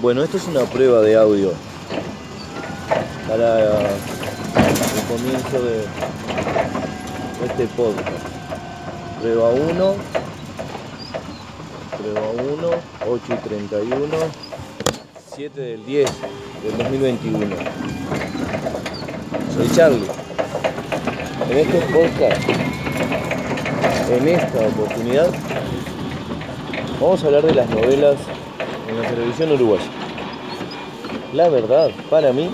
Bueno, esto es una prueba de audio para el comienzo de este podcast. Prueba 1, prueba 1, 8 y 31, 7 del 10 del 2021. Soy Charlie. En este podcast, en esta oportunidad, vamos a hablar de las novelas la televisión uruguaya. La verdad, para mí,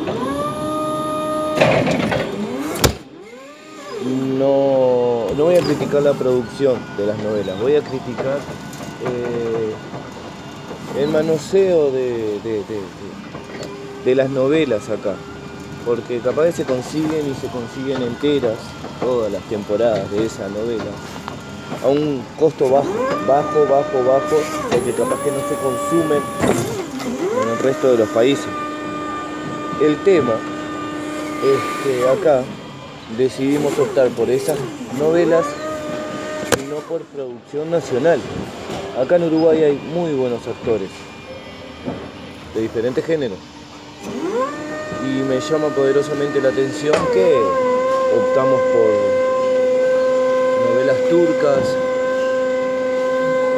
no, no voy a criticar la producción de las novelas, voy a criticar eh, el manoseo de, de, las novelas acá. Porque capaz se consiguen y se consiguen enteras todas las temporadas de esa novela a un costo bajo, bajo, bajo, bajo, porque capaz que no se consumen en el resto de los países. El tema es que acá decidimos optar por esas novelas y no por producción nacional. Acá en Uruguay hay muy buenos actores de diferentes géneros. Y me llama poderosamente la atención que optamos por turcas,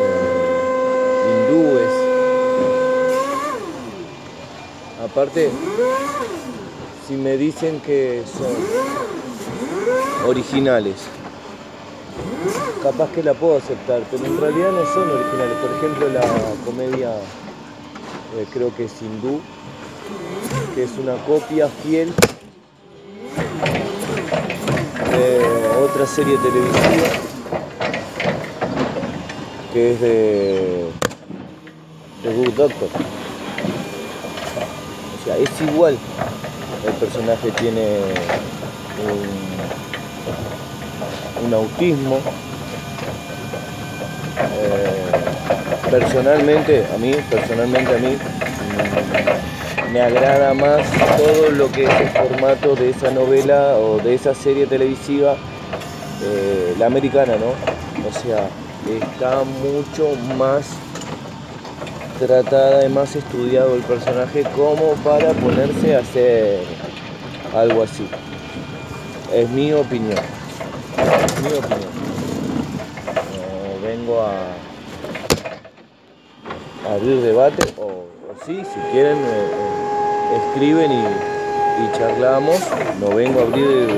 eh, hindúes. Aparte, si me dicen que son originales, capaz que la puedo aceptar, pero en realidad no son originales. Por ejemplo, la comedia, eh, creo que es hindú, que es una copia fiel otra serie televisiva que es de, Good Doctor. O sea, es igual. El personaje tiene un, autismo. Eh, personalmente, a mí, personalmente a mí, me agrada más todo lo que es el formato de esa novela o de esa serie televisiva, eh, la americana, ¿no? O sea, está mucho más tratada y más estudiado el personaje como para ponerse a hacer algo así. Es mi opinión. Opinión. vengo a, abrir debate o, o sí, si quieren. Escriben y, charlamos. No vengo a abrir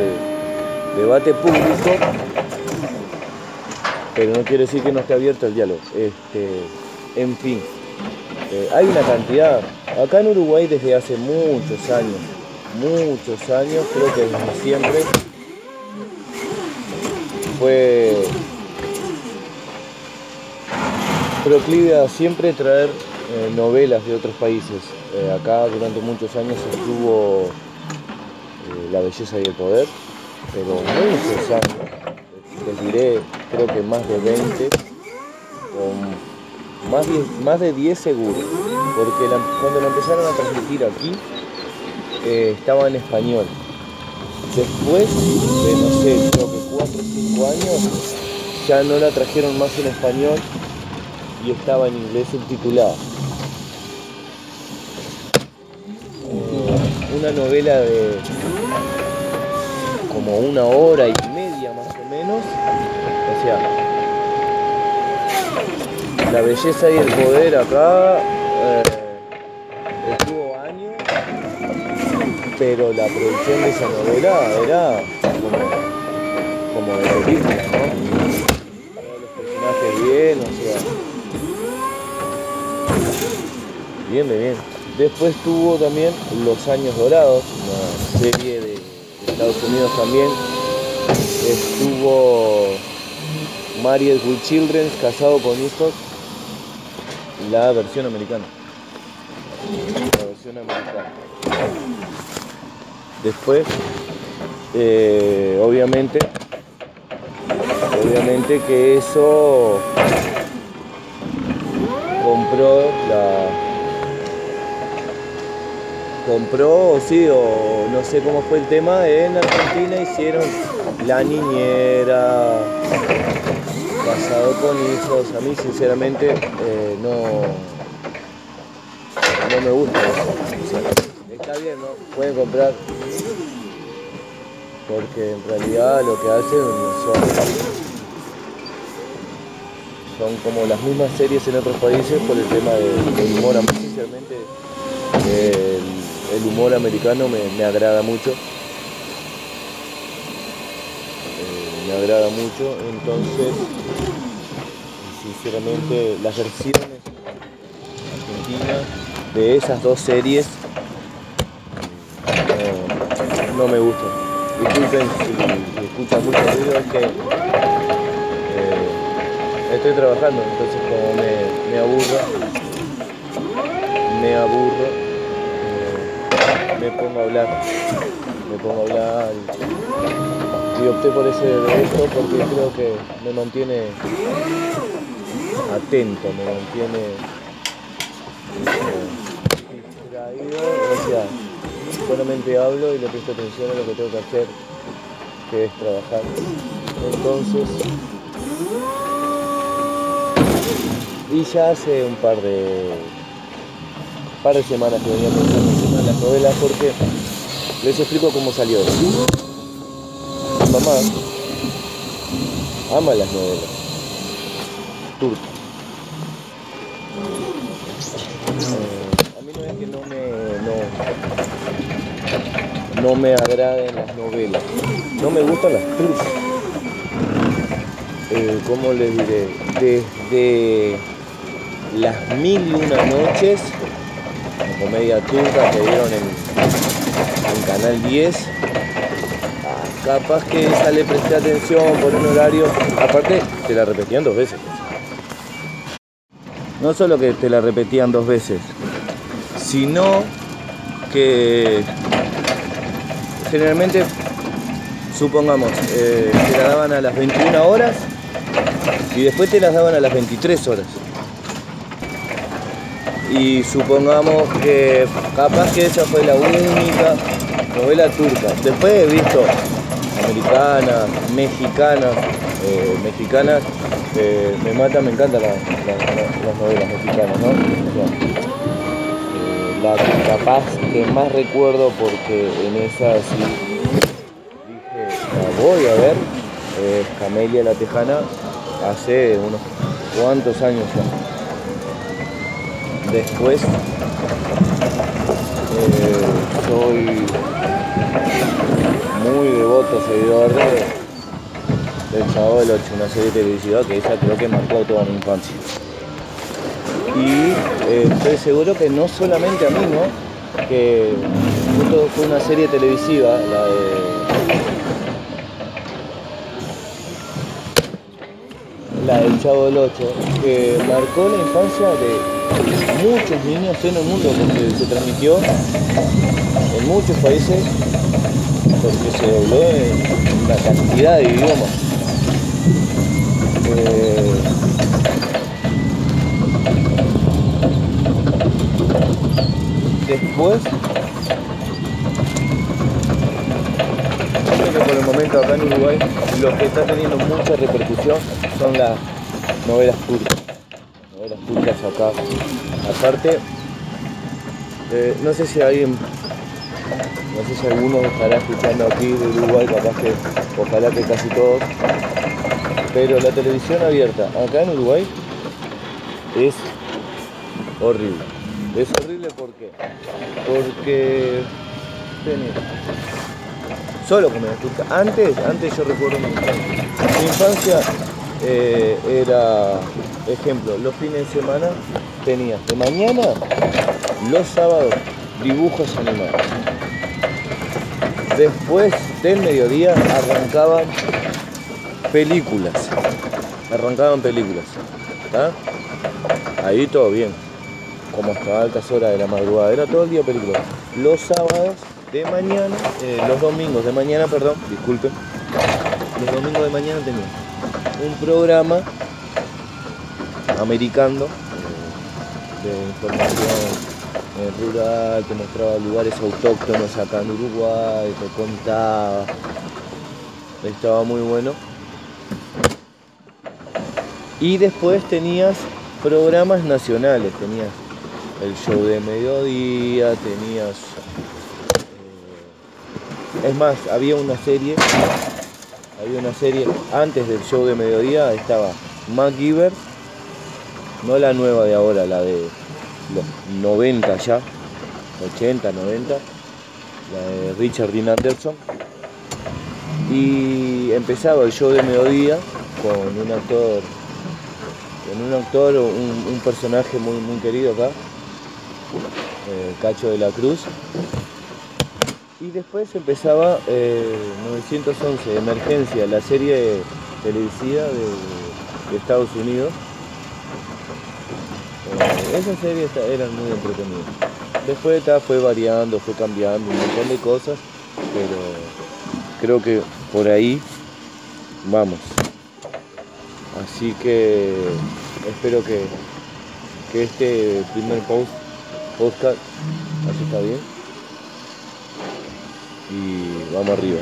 debate público, pero no quiere decir que no esté abierto el diálogo. Este, en fin, eh, hay una cantidad. Acá en Uruguay desde hace muchos años, muchos años, creo que desde siempre, fue proclive a siempre traer eh, novelas de otros países. Eh, acá durante muchos años estuvo La belleza y el poder, pero muchos años, les diré, creo que más de 20, más, más de 10 seguros, porque cuando lo empezaron a transmitir aquí, estaba en español. Después de, no sé, creo que 4 o 5 años, ya no la trajeron más en español y estaba en inglés subtitulada. una novela de como una hora y más o menos. O sea, la belleza y el poder acá eh, estuvo años, pero la producción de esa novela era como, de película, ¿no? Los personajes bien, o sea. Bien bien. Después tuvo también Los Años Dorados, una serie de, Estados Unidos también. Estuvo Married with Children, casado con hijos, la versión americana. La versión americana. Después, eh, obviamente, obviamente que eso compró la compró, sí, o no sé cómo fue el tema, en Argentina hicieron La Niñera, Casado con Hijos. A mí sinceramente eh, no, no me gusta eso. está bien, ¿no? Pueden comprar porque en realidad lo que hacen son, como las mismas series en otros países por el tema del humor, sinceramente el, humor americano me, agrada mucho. Eh, me agrada mucho, entonces sinceramente las versiones argentinas de esas dos series no, me gustan. Disculpen si, escuchan mucho ruido, es que eh, estoy trabajando, entonces como me, aburro, me aburro, eh, me pongo a hablar, me pongo a hablar opté por ese esto porque creo que me mantiene atento, me mantiene eh, distraído, o sea, solamente hablo y le presto atención a lo que tengo que hacer, que es trabajar. Entonces, y ya hace un par de par de semanas que venía pensando en las novelas porque les explico cómo salió. Mi mamá ama las novelas turcas. Eh, a mí no es que no me no, no me agraden las novelas. No me gustan las turcas. Eh, ¿Cómo les diré? Desde las mil y una noches, la comedia turca que dieron en, Canal 10, ah, capaz que esa le presté atención por un horario. Aparte, te la repetían dos veces. No solo que te la repetían dos veces, sino que generalmente, supongamos, eh, te la daban a las 21 horas y después te las daban a las 23 horas. Y supongamos que capaz que esa fue la única novela turca. Después he visto americanas, mexicanas, eh, mexicanas, eh, me mata, me encantan las novelas mexicanas, ¿no? la capaz que más recuerdo porque en esa sí dije, voy a ver, es Camelia la Tejana, hace unos cuantos años ya. Después eh, soy muy devoto seguidor de, del Chavo del 8, una serie televisiva que esa creo que marcó toda mi infancia y eh, estoy seguro que no solamente a mí, ¿no? Que justo fue una serie televisiva, la de la del Chavo del 8, que marcó la infancia de muchos niños en el mundo, porque se transmitió en muchos países, porque se dobló en una cantidad de idiomas. Eh, Después, creo que por el momento acá en Uruguay lo que está teniendo mucha repercusión son las novelas turcas. Novelas turcas acá. Aparte, eh, no sé si alguien, no sé si alguno estará escuchando aquí de Uruguay, capaz que, ojalá que casi todos, pero la televisión abierta acá en Uruguay es horrible. Es horrible ¿por qué? Porque solo comedia turca. Antes, antes yo recuerdo mi infancia. Mi infancia eh, era, ejemplo, los fines de semana tenía de mañana, los sábados, dibujos animados. Después del mediodía arrancaban películas. Arrancaban películas. Ahí todo bien como hasta altas horas de la madrugada, era todo el día película. Los sábados de mañana, eh, los domingos de mañana, perdón, disculpen, los domingos de mañana tenía un programa americano eh, de información rural que mostraba lugares autóctonos acá en Uruguay, que contaba, estaba muy bueno. Y después tenías programas nacionales, tenías el show de mediodía, tenías... eh, es más, había una serie, había una serie, antes del show de mediodía estaba MacGyver, no la nueva de ahora, la de los 90 ya, 80, 90, la de Richard Dean Anderson. Y empezaba el show de mediodía con un actor, con un actor, un, un personaje muy, muy querido acá, eh, Cacho de la Cruz. Y después empezaba eh, 911, Emergencia, la serie televisiva de, de Estados Unidos. Esas series eran muy entretenidas. Después ta, fue variando, fue cambiando un montón de cosas, pero creo que por ahí vamos. Así que espero que, que este primer post, podcast así está bien. Y vamos arriba.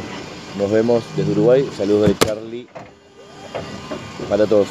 Nos vemos desde Uruguay. Saludos de Charlie para todos.